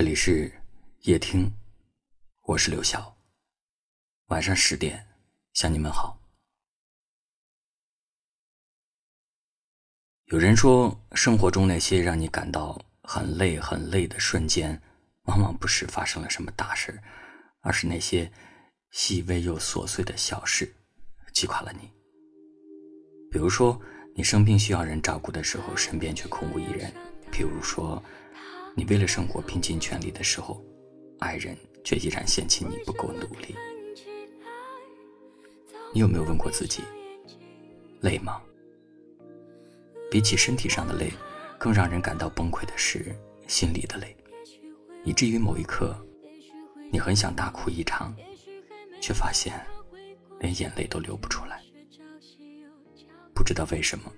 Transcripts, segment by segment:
这里是夜听，我是刘晓。晚上十点向你们好。有人说，生活中那些让你感到很累、很累的瞬间，往往不是发生了什么大事，而是那些细微又琐碎的小事，击垮了你。比如说，你生病需要人照顾的时候，身边却空无一人；比如说，你为了生活拼尽全力的时候，爱人却依然嫌弃你不够努力。你有没有问过自己，累吗？比起身体上的累，更让人感到崩溃的是心里的累，以至于某一刻，你很想大哭一场，却发现连眼泪都流不出来。不知道为什么，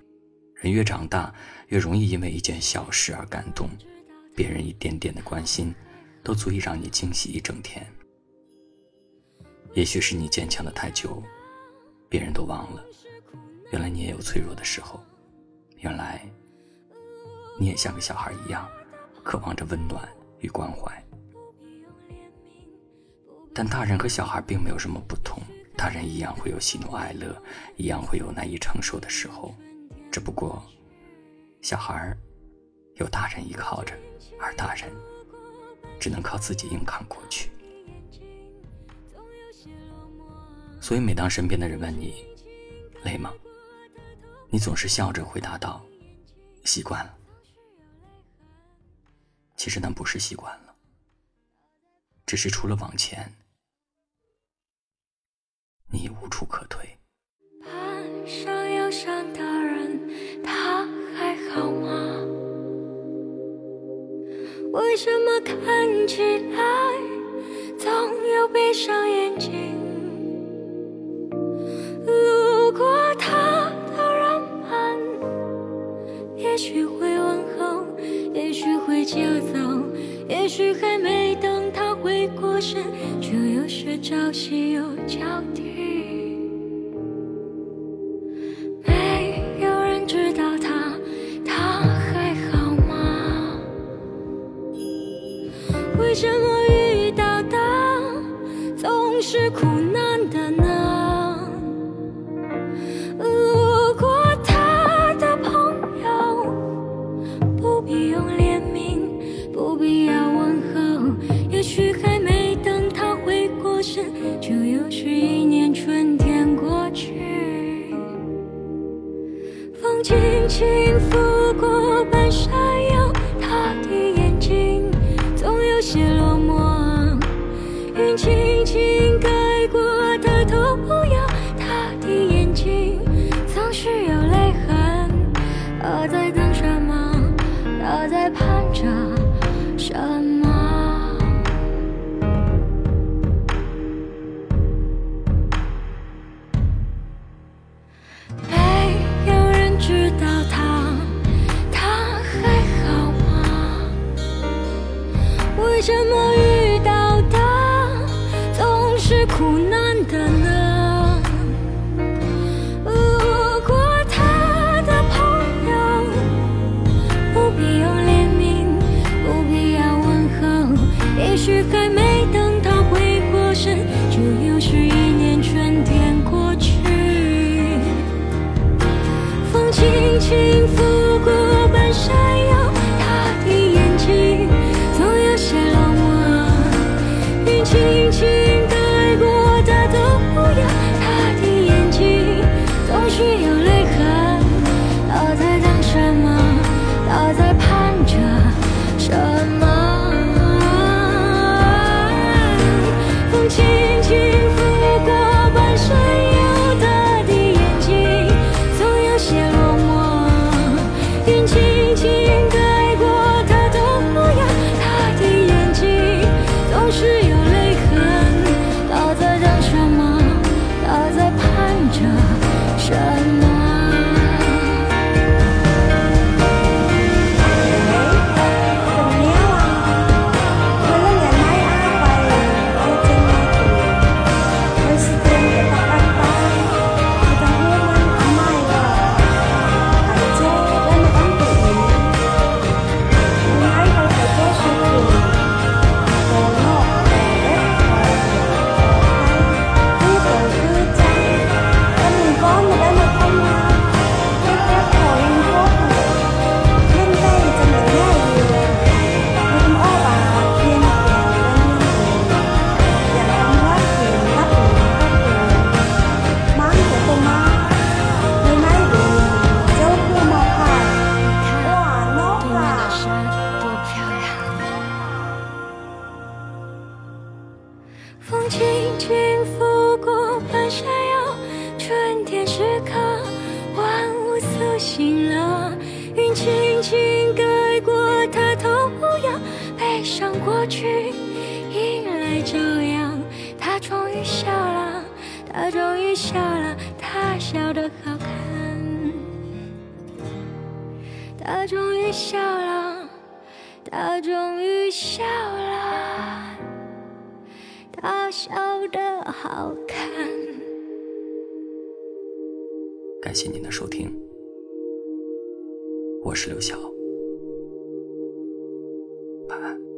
人越长大，越容易因为一件小事而感动。别人一点点的关心，都足以让你惊喜一整天。也许是你坚强的太久，别人都忘了，原来你也有脆弱的时候。原来，你也像个小孩一样，渴望着温暖与关怀。但大人和小孩并没有什么不同，大人一样会有喜怒哀乐，一样会有难以承受的时候，只不过，小孩有大人依靠着。而大人只能靠自己硬扛过去，所以每当身边的人问你累吗，你总是笑着回答道：“习惯了。”其实那不是习惯了，只是除了往前，你无处可退。为什么看起来总有闭上眼睛？路过他的人们，也许会问候，也许会接走，也许还没等他回过神，就又是朝夕又交替。就又是一年春天过去。风轻轻拂过半山腰，他的眼睛总有。些落寞，云轻轻盖过他头摇，他的眼睛总是有泪痕。他在等什么？他在盼着什么？又是一年春天过时刻，万物苏醒了。云轻轻盖过他头摇，悲伤过去，迎来朝阳。他终于笑了，他终于笑了，他笑得好看。他终于笑了，他终于笑了，他笑得好看。感谢您的收听。我是刘晓。晚安。